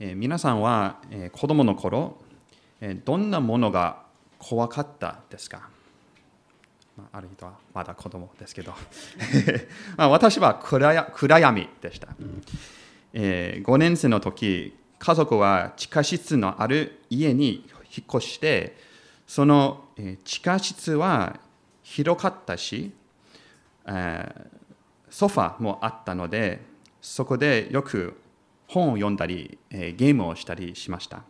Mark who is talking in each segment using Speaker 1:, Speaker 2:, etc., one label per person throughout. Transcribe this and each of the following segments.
Speaker 1: え、皆さんは、えー、子供の頃、え、どんなものが怖かったですか、まあ、ある人はまだ子供ですけど。私は暗暗闇でした、えー、5年生の時家族は地下室のある家に引っ越してその地下室は広かったし、え、ソファもあったのでそこでよく本を読んだり、えゲームをしたりしました。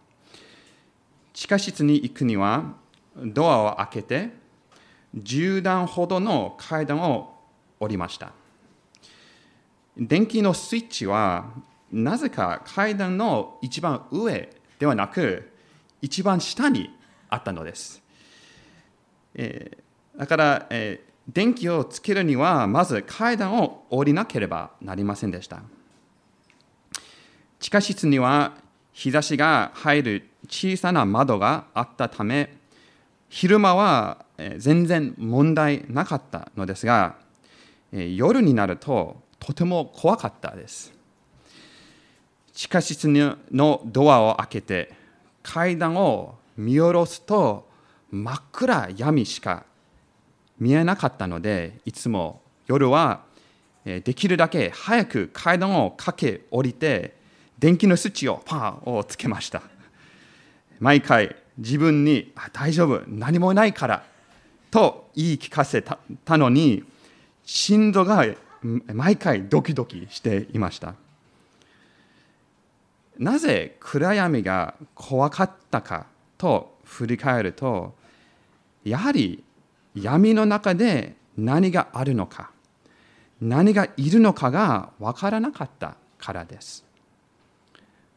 Speaker 1: 地下室に行くにはドアを開けて10段ほどの階段を降りました。電気のスイッチはなぜか階段の一番上ではなく一番下にあったのです、えー、だから、えー、電気をつけるにはまず階段を降りなければなりませんでした。地下室には日差しが入る小さな窓があったため昼間は全然問題なかったのですが夜になるととても怖かったです。地下室のドアを開けて階段を見下ろすと真っ暗闇しか見えなかったのでいつも夜はできるだけ早く階段を駆け下りて電気のスイッチをパンをつけました。毎回自分に大丈夫。何もないからと言い聞かせたのに心臓が毎回ドキドキしていました。なぜ暗闇が怖かったかと振り返るとやはり闇の中で何があるのか何がいるのかが分からなかったからです。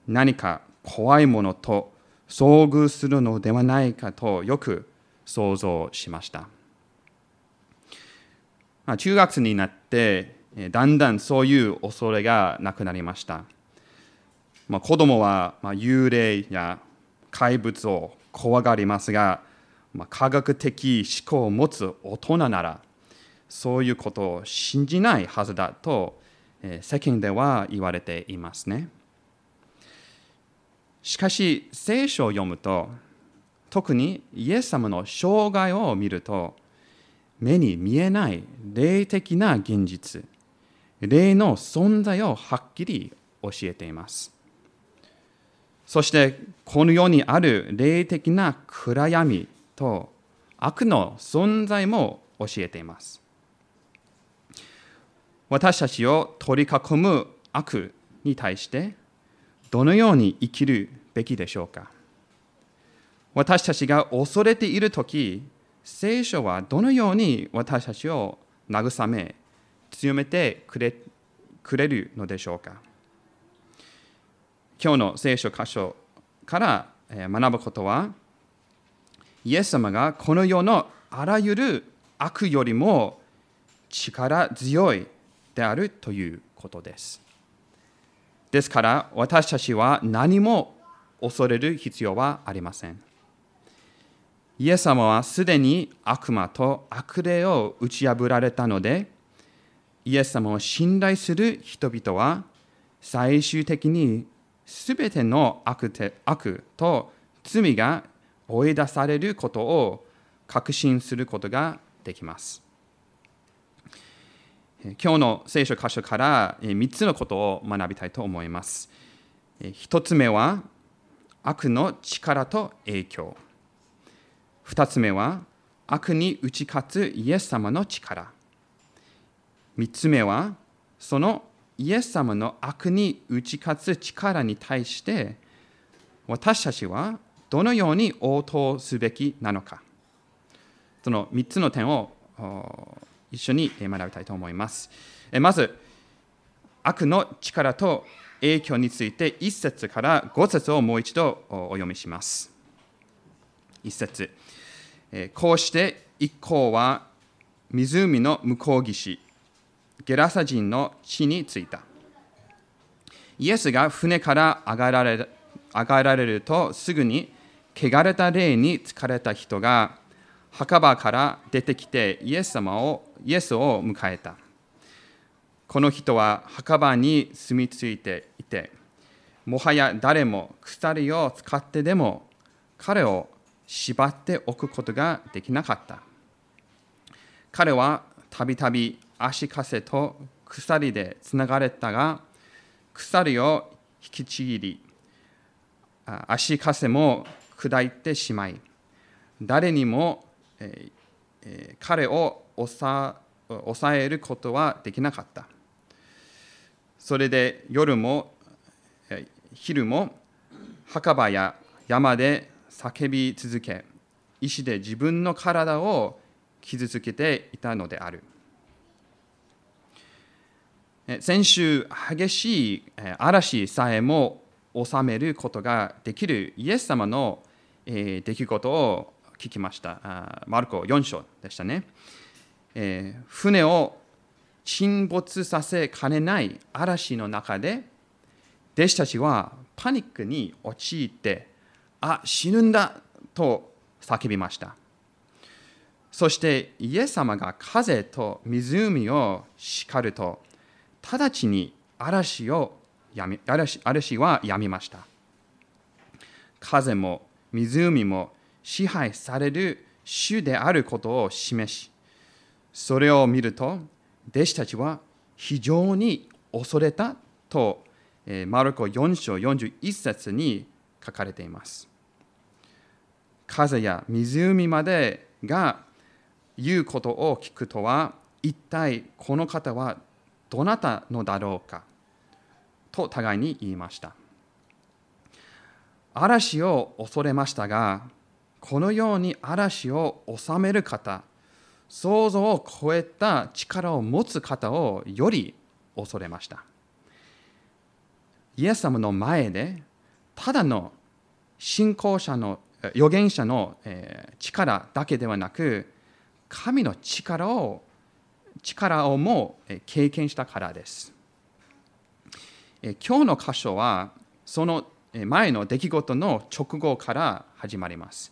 Speaker 1: 何か怖いものと遭遇するのではないかとよく想像しました。まあ、中学生になってだんだんそういう恐れがなくなりました。まあ、子供は幽霊や怪物を怖がりますが、まあ、科学的思考を持つ大人ならそういうことを信じないはずだと世間では言われていますね。しかし聖書を読むと特にイエス様の生涯を見ると目に見えない霊的な現実霊の存在をはっきり教えています。そしてこの世にある霊的な暗闇と悪の存在も教えています。私たちを取り囲む悪に対してどのように生きるべきでしょうか？私たちが恐れているとき、聖書はどのように私たちを慰め、強めてくれくれるのでしょうか？今日の聖書箇所から学ぶことは、イエス様がこの世のあらゆる悪よりも力強いであるということです。ですから私たちは何も恐れる必要はありません。イエス様はすでに悪魔と悪霊を打ち破られたので、イエス様を信頼する人々は最終的にすべての悪悪と罪が追い出されることを確信することができます。今日の聖書箇所から3つのことを学びたいと思います。1つ目は悪の力と影響。2つ目は悪に打ち勝つイエス様の力。3つ目はそのイエス様の悪に打ち勝つ力に対して私たちはどのように応答すべきなのか。その3つの点を一緒に学びたいと思います。まず、悪の力と影響について1節から5節をもう一度お読みします。1節こうして一行は湖の向こう岸、ゲラサ人の地に着いた。イエスが船から上がられ上がられるとすぐに汚れた霊に疲れた人が墓場から出てきてイエス様をイエスを迎えた。この人は墓場に住み着いていて、もはや誰も鎖を使ってでも彼を縛っておくことができなかった。彼はたびたび足かせと鎖でつながれたが、鎖を引きちぎり、足かせも砕いてしまい、誰にも、えーえー、彼を抑えることはできなかった。それで夜もえ昼も墓場や山で叫び続け、石で自分の体を傷つけていたのである。先週、激しい嵐さえも収めることができるイエス様の出来事を聞きました。マルコ4章でしたねえ。船を沈没させかねない嵐の中で、弟子たちはパニックに陥って、あ、死ぬんだと叫びました。そしてイエス様が風と湖を叱ると、直ちに嵐をやみ嵐嵐はやみました。風も湖も支配される主であることを示し、それを見ると、弟子たちは非常に恐れたと、マルコ4章41節に書かれています。風や湖までが言うことを聞くとは、一体この方はどなたのだろうかと互いに言いました。嵐を恐れましたが、このように嵐を治める方、想像を超えた力を持つ方をより恐れました。イエス様の前で、ただの信仰者の預言者の力だけではなく、神の力を力をも経験したからです。今日の箇所はその前の出来事の直後から始まります。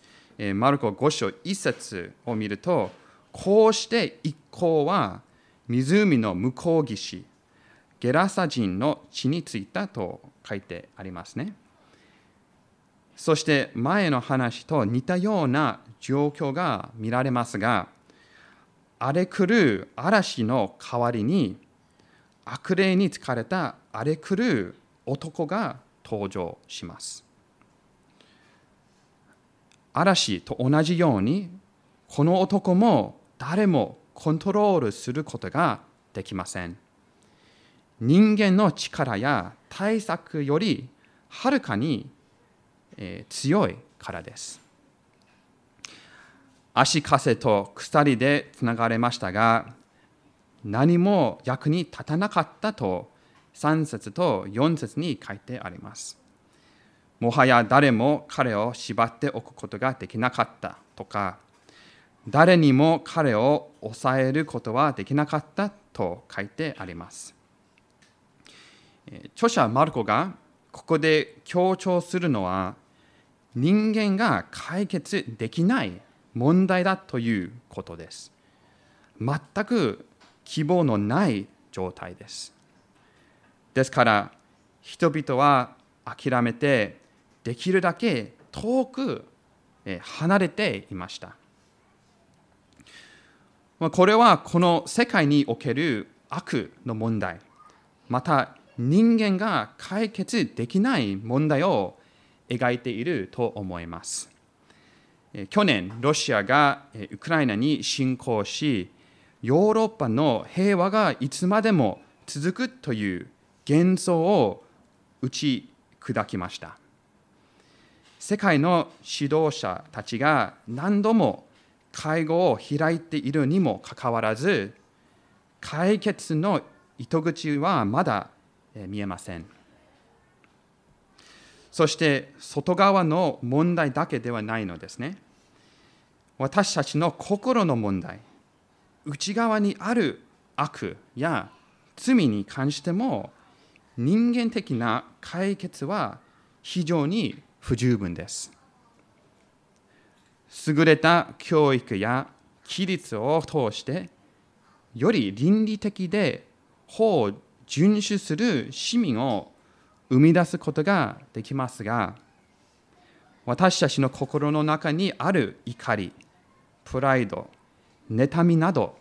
Speaker 1: マルコ5章1節を見ると、こうして一行は湖の向こう岸、ゲラサ人の地に着いたと書いてありますね。そして前の話と似たような状況が見られますが、荒れ狂う嵐の代わりに悪霊に疲れた荒れ狂う男が登場します。嵐と同じようにこの男も誰もコントロールすることができません。人間の力や対策よりはるかに強いからです。足かせと鎖でつながれましたが、何も役に立たなかったと3節と4節に書いてあります。もはや誰も彼を縛っておくことができなかったとか、誰にも彼を抑えることはできなかったと書いてあります。著者マルコがここで強調するのは、人間が解決できない問題だということです。全く希望のない状態です。ですから人々は諦めてできるだけ遠く離れていました。これはこの世界における悪の問題、また人間が解決できない問題を描いていると思います。去年、ロシアがウクライナに侵攻し、ヨーロッパの平和がいつまでも続くという幻想を打ち砕きました。世界の指導者たちが何度も会合を開いているにもかかわらず、解決の糸口はまだ見えません。そして外側の問題だけではないのですね。私たちの心の問題、内側にある悪や罪に関しても人間的な解決は非常に不十分です。優れた教育や規律を通してより倫理的で法を遵守する市民を生み出すことができますが私たちの心の中にある怒りプライド妬みなど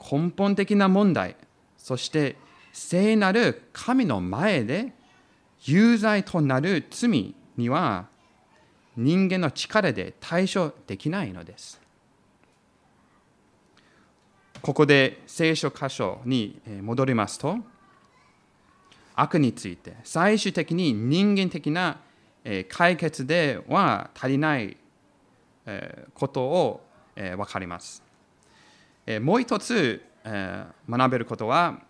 Speaker 1: 根本的な問題そして聖なる神の前で有罪となる罪には人間の力で対処できないのです。ここで聖書箇所に戻りますと、悪について最終的に人間的な解決では足りないことを分かります。もう一つ学べることは、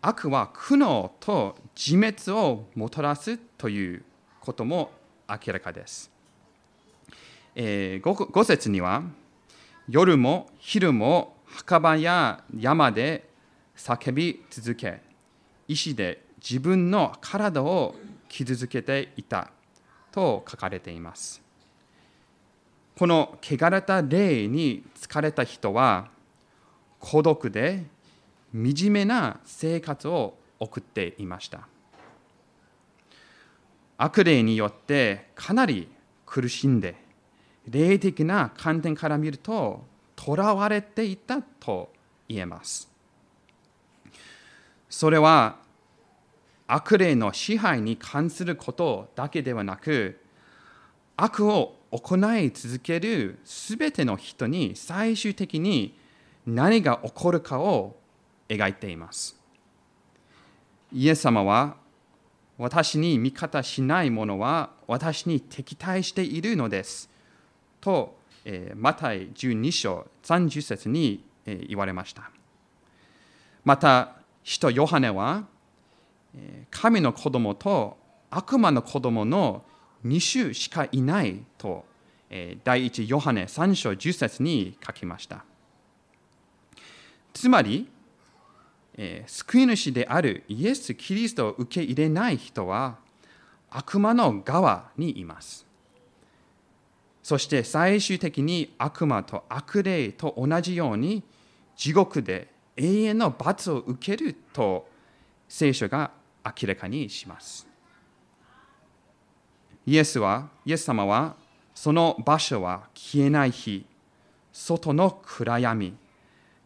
Speaker 1: 悪は苦悩と自滅をもたらすということも明らかです。え5節には、夜も昼も墓場や山で叫び続け、石で自分の体を傷つけていたと書かれています。この汚れた霊に疲れた人は孤独で惨めな生活を送っていました。悪霊によってかなり苦しんで霊的な観点から見ると囚われていたと言えます。それは悪霊の支配に関することだけではなく悪を行い続けるすべての人に最終的に何が起こるかを描いています。イエス様は私に味方しない者は私に敵対しているのですと、えー、マタイ12章30節に、えー、言われました。また、使徒ヨハネは神の子供と悪魔の子供の2種しかいないと第一ヨハネ3章10節に書きました。つまり、救い主であるイエス・キリストを受け入れない人は悪魔の側にいます。そして最終的に悪魔と悪霊と同じように地獄で永遠の罰を受けると聖書が明らかにします。イエスは、イエス様は、その場所は消えない日、外の暗闇、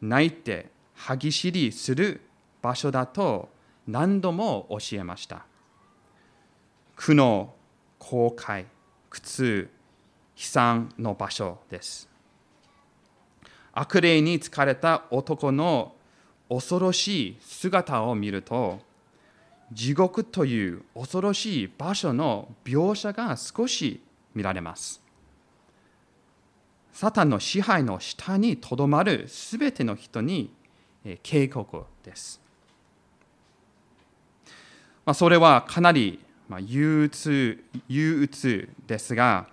Speaker 1: 泣いて歯ぎしりする場所だと何度も教えました。苦悩、後悔、苦痛、悲惨の場所です。悪霊に疲れた男の恐ろしい姿を見ると、地獄という恐ろしい場所の描写が少し見られます。サタンの支配の下にとどまるすべての人に警告です。まあ、それはかなり憂鬱憂鬱ですが、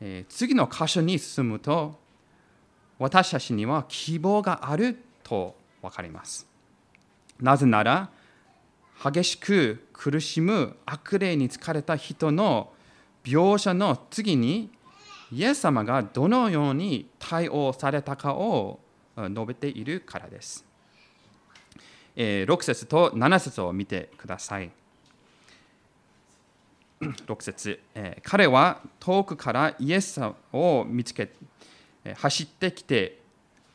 Speaker 1: え、次の箇所に進むと私たちには希望があると分かります。なぜなら激しく苦しむ悪霊に疲れた人の描写の次にイエス様がどのように対応されたかを述べているからです。6節と7節を見てください。6節彼は遠くからイエスを見つけ走ってきて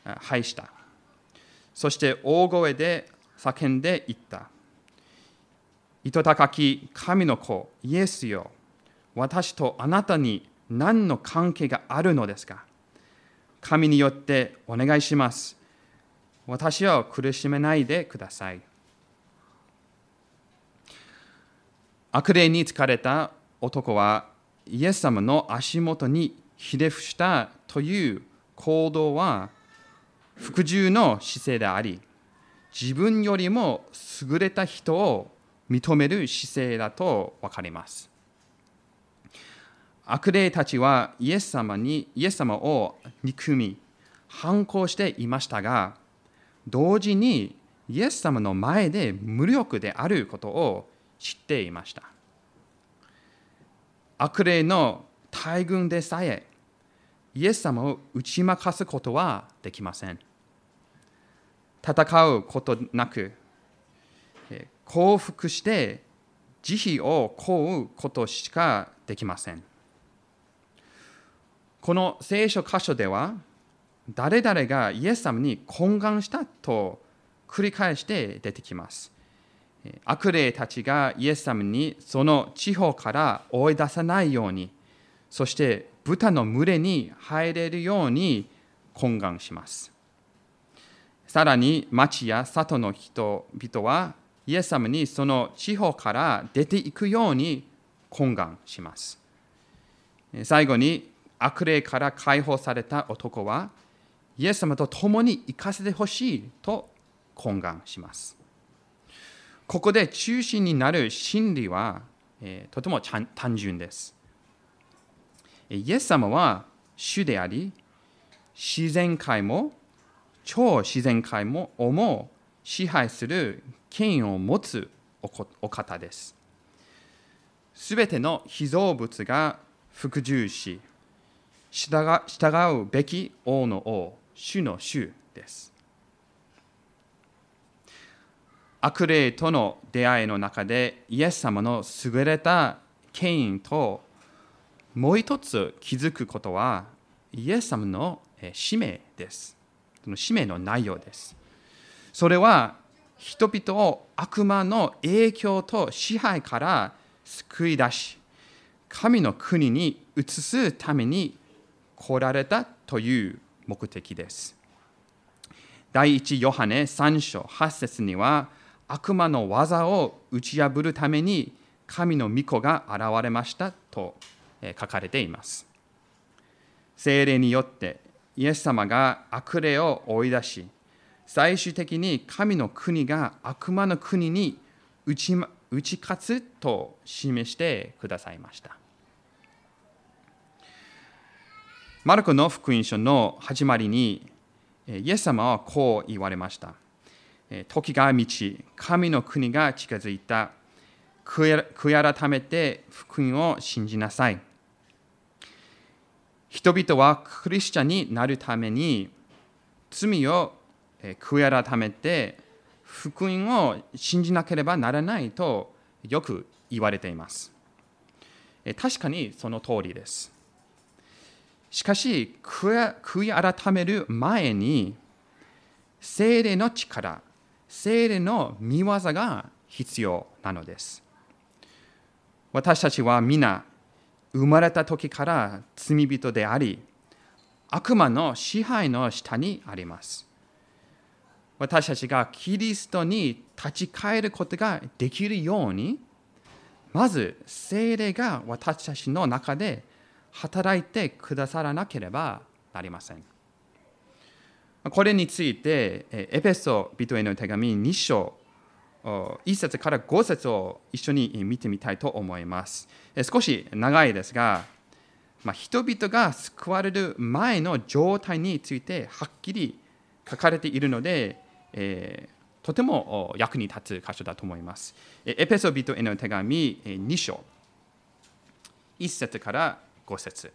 Speaker 1: 拝した。そして大声で叫んでいった。糸高き神の子、イエスよ、私とあなたに何の関係があるのですか？神によってお願いします。私を苦しめないでください。悪霊に疲れた男はイエス様の足元にひれ伏したという行動は服従の姿勢であり自分よりも優れた人を認める姿勢だと分かります。悪霊たちはイエス様にイエス様を憎み反抗していましたが同時にイエス様の前で無力であることを知っていました悪霊の大群でさえイエス様を打ち負かすことはできません戦うことなく降伏して慈悲を請うことしかできません。この聖書箇所では、誰々がイエス様に懇願したと繰り返して出てきます。悪霊たちがイエス様にその地方から追い出さないように、そして豚の群れに入れるように懇願します。さらに町や里の人々はイエス様にその地方から出ていくように懇願します。最後に悪霊から解放された男はイエス様と共に行かせてほしいと懇願します。ここで中心になる真理は、えー、とても単純です。イエス様は主であり、自然界も超自然界もをも支配する権威を持つお方です。すべての被造物が服従し、従うべき王の王、主の主です。悪霊との出会いの中でイエス様の優れた権威ともう一つ気づくことはイエス様の使命です。その使命の内容です。それは人々を悪魔の影響と支配から救い出し、神の国に移すために来られたという目的です。第一ヨハネ3章8節には、悪魔の技を打ち破るために神の御子が現れましたと書かれています。精霊によってイエス様が悪霊を追い出し、最終的に神の国が悪魔の国に打ち打ち勝つと示してくださいました。マルコの福音書の始まりに、イエス様はこう言われました。時が満ち、神の国が近づいた。悔い改めて福音を信じなさい。人々はクリスチャンになるために罪を悔い改めて福音を信じなければならないとよく言われています。確かにその通りです。しかし、悔い改める前に、精霊の力、精霊の見業が必要なのです。私たちは皆、生まれた時から罪人であり、悪魔の支配の下にあります。私たちがキリストに立ち返ることができるように、まず精霊が私たちの中で働いてくださらなければなりません。これについて、エペソ人への手紙2章、1節から5節を一緒に見てみたいと思います。少し長いですが、まあ、人々が救われる前の状態についてはっきり書かれているので、えー、とても役に立つ箇所だと思います。エペソビトへの手紙2章、1節から5節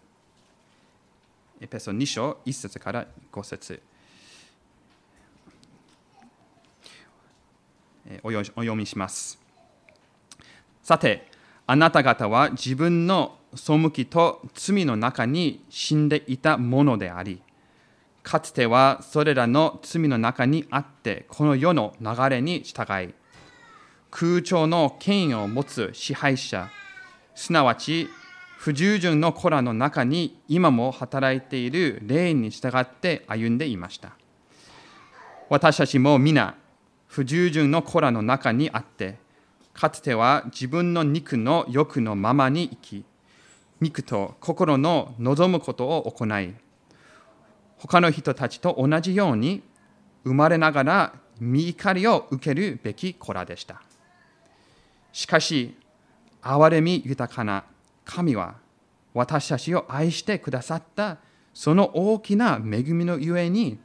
Speaker 1: エペソ2章1節から5節お読みします。さて、あなた方は自分の背きと罪の中に死んでいたものであり、かつてはそれらの罪の中にあって、この世の流れに従い、空調の権威を持つ支配者、すなわち不従順の子らの中に今も働いている霊に従って歩んでいました。私たちも皆、不従順の子らの中にあって、かつては自分の肉の欲のままに生き、肉と心の望むことを行い、他の人たちと同じように生まれながら見怒りを受けるべき子らでした。しかし、憐れみ豊かな神は私たちを愛してくださったその大きな恵みのゆえに、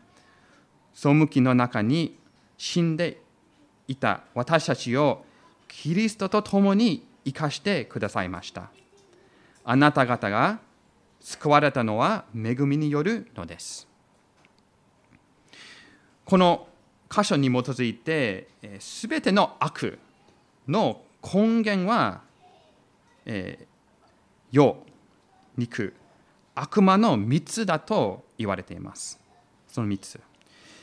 Speaker 1: 背きの中に死んでいた私たちをキリストと共に生かしてくださいました。あなた方が救われたのは恵みによるのです。この箇所に基づいて、すべての悪の根源はえ、世、肉、悪魔の3つだと言われています。その3つ。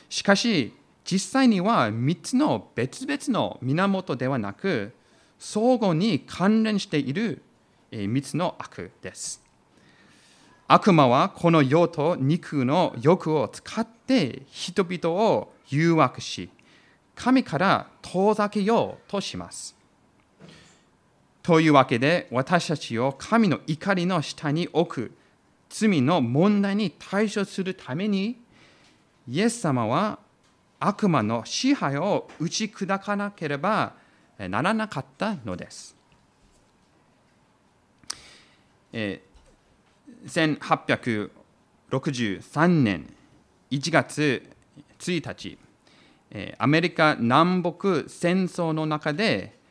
Speaker 1: しかし、実際には3つの別々の源ではなく、相互に関連している3つの悪です。悪魔はこの世と肉の欲を使って人々を誘惑し、神から遠ざけようとします。というわけで私たちを神の怒りの下に置く罪の問題に対処するためにイエス様は悪魔の支配を打ち砕かなければならなかったのです。え1863年1月1日、アメリカ南北戦争の中で、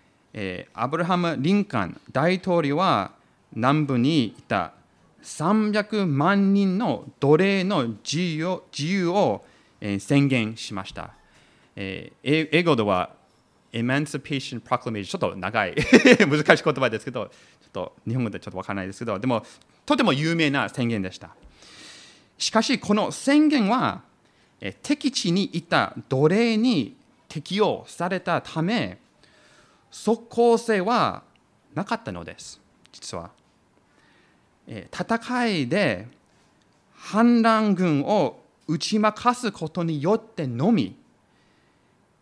Speaker 1: アブラハム・リンカン大統領は南部にいた。300万人の奴隷の自由を自由を、えー宣言しました。英語では Emancipation Proclamation ちょっと長い。難しい言葉ですけどちょっと日本語でちょっとわからないですけどでもとても有名な宣言でした。しかしこの宣言は敵地にいた奴隷に適用されたため即効性はなかったのです実は。戦いで反乱軍を打ち負かすことによってのみ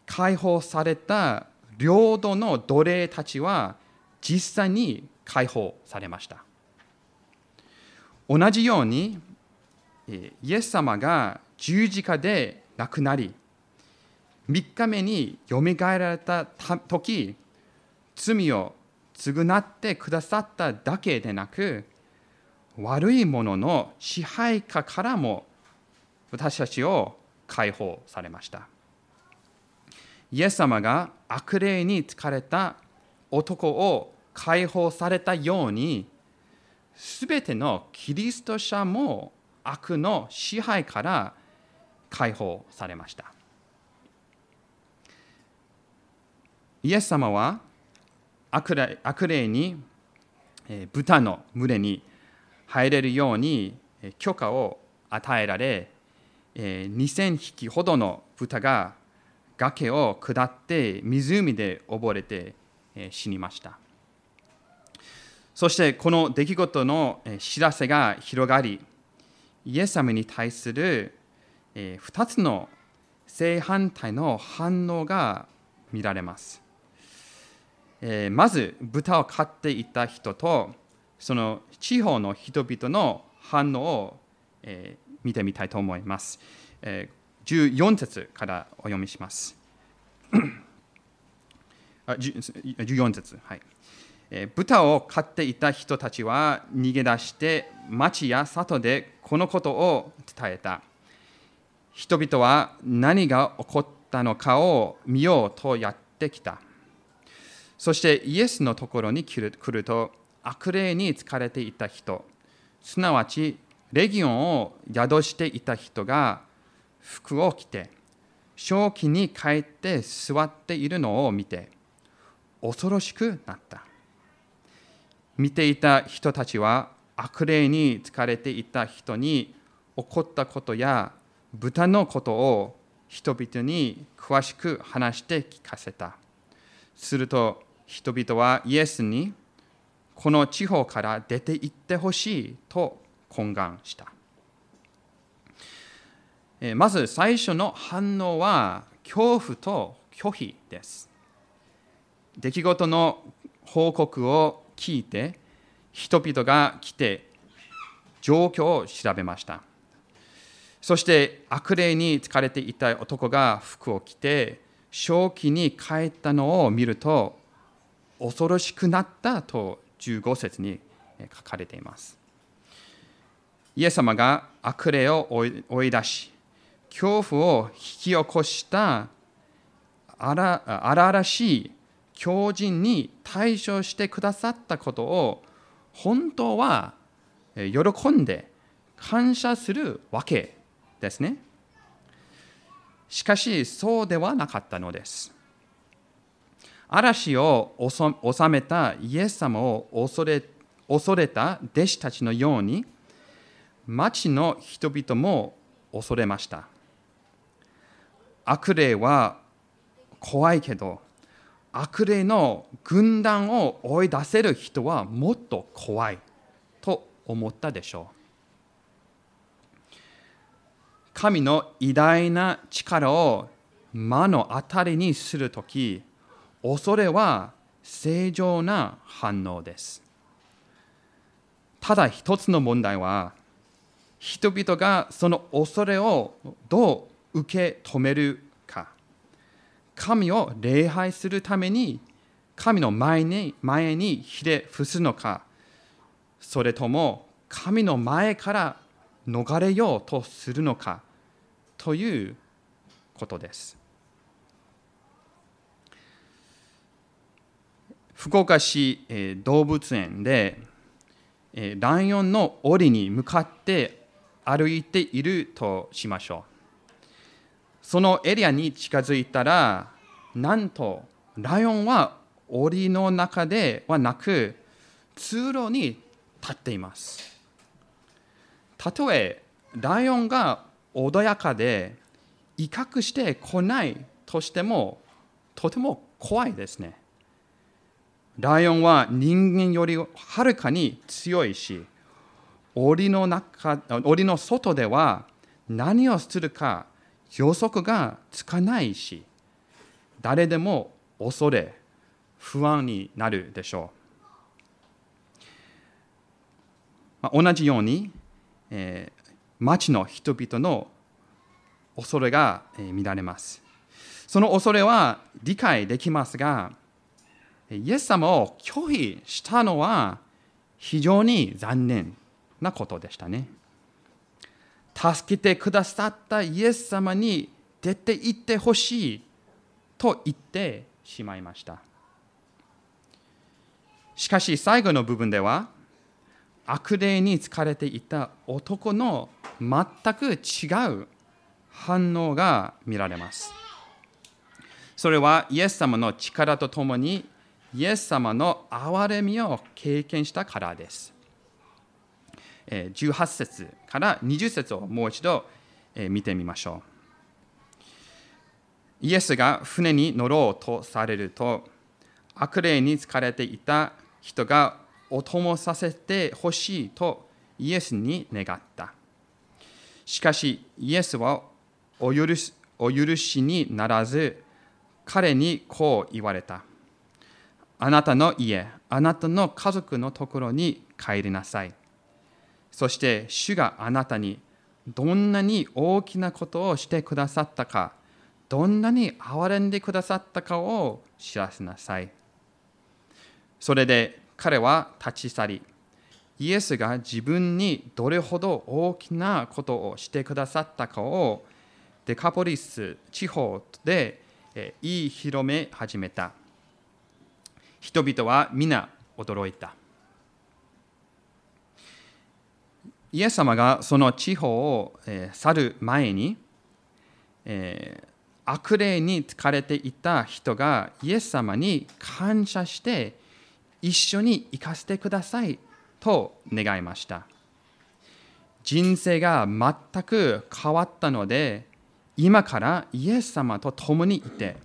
Speaker 1: 解放された領土の奴隷たちは実際に解放されました。同じようにイエス様が十字架で亡くなり3日目によみがえられた時罪を償ってくださっただけでなく悪いものの支配下からも私たちを解放されました。イエス様が悪霊に疲れた男を解放されたようにすべてのキリスト者も悪の支配から解放されました。イエス様は悪霊に豚の群れに入れるように許可を与えられ2000匹ほどの豚が崖を下って湖で溺れて死にました。そしてこの出来事の知らせが広がりイエス様に対する2つの正反対の反応が見られます。まず豚を飼っていた人とその地方の人々の反応を見てみたいと思います。14節からお読みします。14節、はい。豚を飼っていた人たちは逃げ出して町や里でこのことを伝えた。人々は何が起こったのかを見ようとやってきた。そしてイエスのところに来ると悪霊に疲れていた人、すなわちレギオンを宿していた人が服を着て正気に帰って座っているのを見て恐ろしくなった。見ていた人たちは悪霊に疲れていた人に起こったことや豚のことを人々に詳しく話して聞かせた。すると人々はイエスにこの地方から出て行ってほしいと懇願したまず最初の反応は恐怖と拒否です。出来事の報告を聞いて人々が来て状況を調べました。そして悪霊に疲れていた男が服を着て正気に帰ったのを見ると恐ろしくなったと15節に書かれています。イエス様が悪霊を追い出し恐怖を引き起こした荒々しい狂人に対処してくださったことを本当は喜んで感謝するわけですね。しかしそうではなかったのです。嵐を収めたイエス様を恐れ恐れた弟子たちのように町の人々も恐れました。悪霊は怖いけど悪霊の軍団を追い出せる人はもっと怖いと思ったでしょう。神の偉大な力を目の当たりにするとき恐れは正常な反応です。ただ一つの問題は人々がその恐れをどう受け止めるか。神を礼拝するために神の前に前にひれ伏すのか。それとも神の前から逃れようとするのかということです。福岡市え動物園でえライオンの檻に向かって歩いているとしましょう。そのエリアに近づいたら、なんとライオンは檻の中ではなく通路に立っています。たとえライオンが穏やかで威嚇してこないとしてもとても怖いですね。ライオンは人間よりはるかに強いし、檻の中檻の外では何をするか予測がつかないし、誰でも恐れ、不安になるでしょう。まあ、同じように、えー、町の人々の恐れが見られます。その恐れは理解できますが、イエス様を拒否したのは非常に残念なことでしたね。助けてくださったイエス様に出て行ってほしいと言ってしまいました。しかし最後の部分では悪霊に疲れていた男の全く違う反応が見られます。それはイエス様の力とともにイエス様の憐れみを経験したからです。18節から20節をもう一度見てみましょう。イエスが船に乗ろうとされると、悪霊に疲れていた人がお供させてほしいとイエスに願った。しかし、イエスはお許しお許しにならず、彼にこう言われた。あなたの家、あなたの家族のところに帰りなさい。そして主があなたにどんなに大きなことをしてくださったか、どんなに憐れんでくださったかを知らせなさい。それで彼は立ち去り、イエスが自分にどれほど大きなことをしてくださったかをデカポリス地方で言い広め始めた。人々は皆驚いた。イエス様がその地方を去る前に、悪霊に疲れていた人がイエス様に感謝して一緒に行かせてくださいと願いました。人生が全く変わったので今からイエス様と共にいて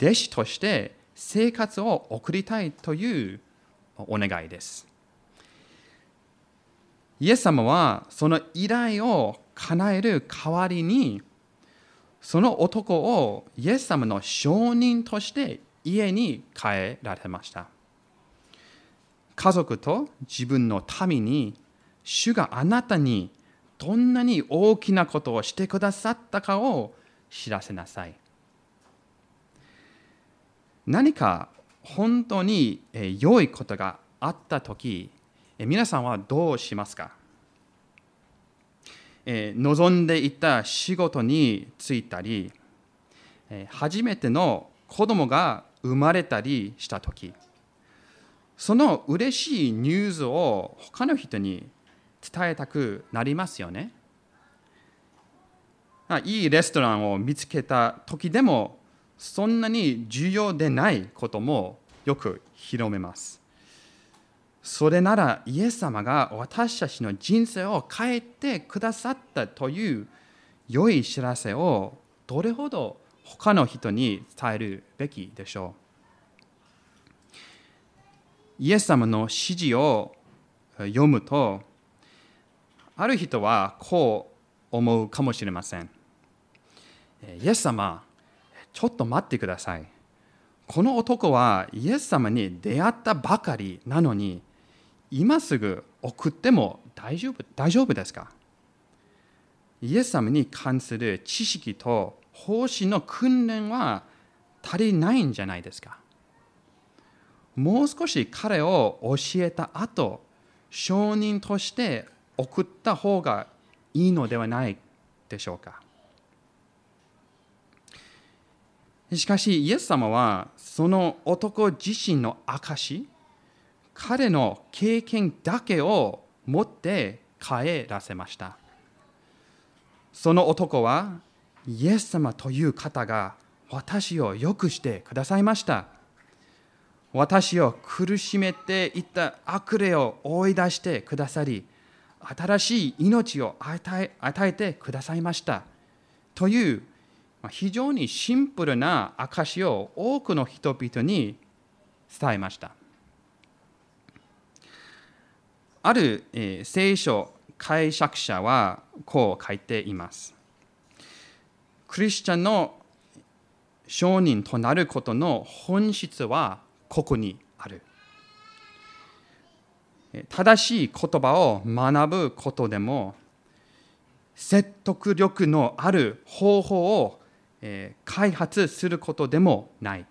Speaker 1: 弟子として生活を送りたいというお願いです。イエス様はその依頼を叶える代わりにその男をイエス様の証人として家に帰られました。家族と自分の民に主があなたにどんなに大きなことをしてくださったかを知らせなさい。何か本当に良いことがあったとき、皆さんはどうしますか？望んでいた仕事に就いたり、初めての子供が生まれたりしたとき、その嬉しいニュースを他の人に伝えたくなりますよね。いいレストランを見つけた時でもそんなに重要でないこともよく広めます。それならイエス様が私たちの人生を変えてくださったという良い知らせをどれほど他の人に伝えるべきでしょう。イエス様の指示を読むとある人はこう思うかもしれません。イエス様、ちょっと待ってください。この男はイエス様に出会ったばかりなのに、今すぐ送っても大丈夫大丈夫ですか？イエス様に関する知識と奉仕の訓練は足りないんじゃないですか？もう少し彼を教えた後、証人として送った方がいいのではないでしょうか？しかし、イエス様はその男自身の証、彼の経験だけを持って帰らせました。その男は、イエス様という方が私を良くしてくださいました。私を苦しめていた悪霊を追い出してくださり、新しい命を与え与えてくださいました。という非常にシンプルな証を多くの人々に伝えました。ある、聖書解釈者はこう書いています。クリスチャンの証人となることの本質はここにある。正しい言葉を学ぶことでも説得力のある方法を開発することでもない。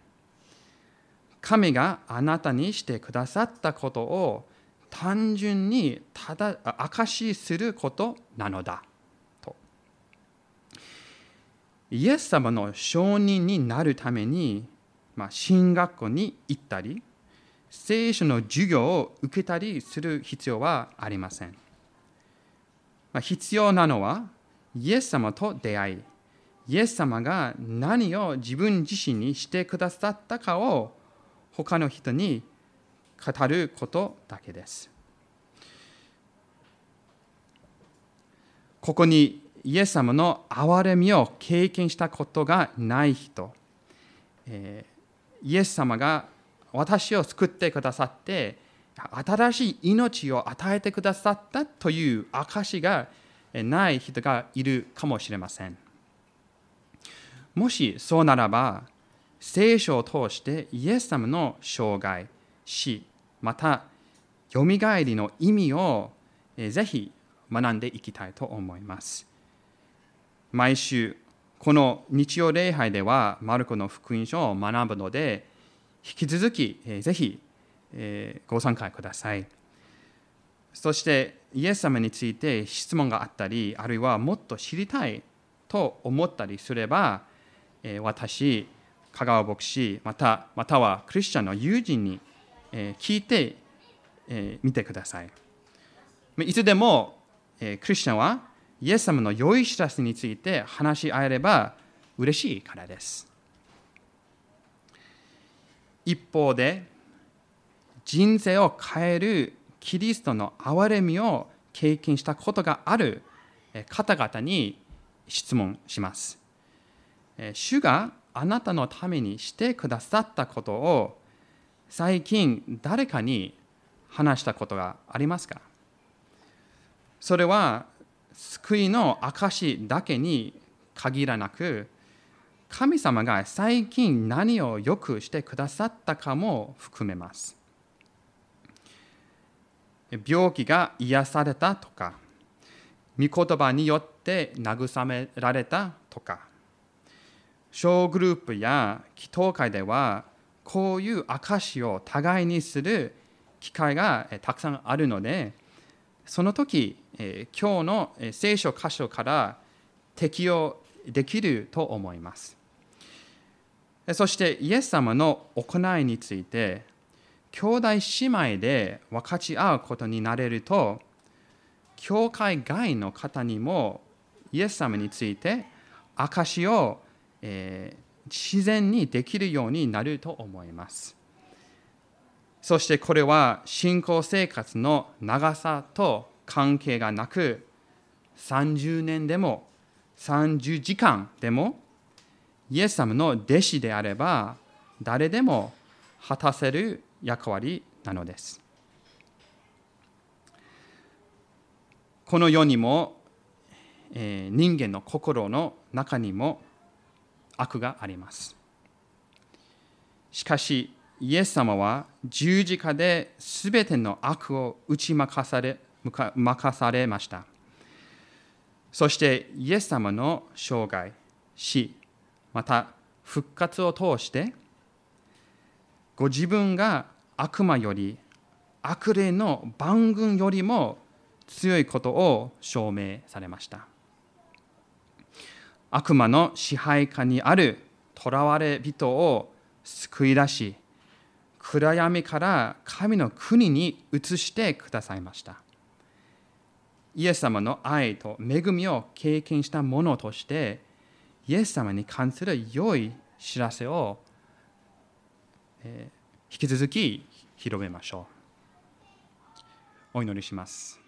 Speaker 1: 神があなたにしてくださったことを単純にただ証しすることなのだと。イエス様の証人になるために、まあ、進学校に行ったり、聖書の授業を受けたりする必要はありません。まあ、必要なのは、イエス様と出会い、イエス様が何を自分自身にしてくださったかを他の人に語ることだけです。ここにイエス様の憐れみを経験したことがない人、えー、イエス様が私を救ってくださって新しい命を与えてくださったという証がない人がいるかもしれません。もしそうならば、聖書を通してイエス様の生涯、死、また、よみがえりの意味をぜひ学んでいきたいと思います。毎週、この日曜礼拝では、マルコの福音書を学ぶので、引き続きぜひご参加ください。そして、イエス様について質問があったり、あるいはもっと知りたいと思ったりすれば、私、香川牧師、またまたはクリスチャンの友人に聞いてみてください。いつでもクリスチャンはイエス様の良い知らせについて話し合えれば嬉しいからです。一方で、人生を変えるキリストの憐れみを経験したことがある方々に質問します。主があなたのためにしてくださったことを最近誰かに話したことがありますか？それは救いの証だけに限らなく神様が最近何をよくしてくださったかも含めます。病気が癒されたとか御言葉によって慰められたとか小グループや祈祷会ではこういう証を互いにする機会がたくさんあるのでその時今日の聖書箇所から適用できると思います。そしてイエス様の行いについて兄弟姉妹で分かち合うことになれると教会外の方にもイエス様について証をえ自然にできるようになると思います。そしてこれは信仰生活の長さと関係がなく30年でも30時間でもイエス様の弟子であれば誰でも果たせる役割なのです。この世にも、えー、人間の心の中にも悪があります。しかし、イエス様は十字架で全ての悪を打ち負かされ任されました。そしてイエス様の生涯、死、また復活を通して、ご自分が悪魔より、悪霊の番軍よりも強いことを証明されました。悪魔の支配下にある囚われ人を救い出し、暗闇から神の国に移してくださいました。イエス様の愛と恵みを経験したものとして、イエス様に関する良い知らせを、え、引き続き広めましょう。お祈りします。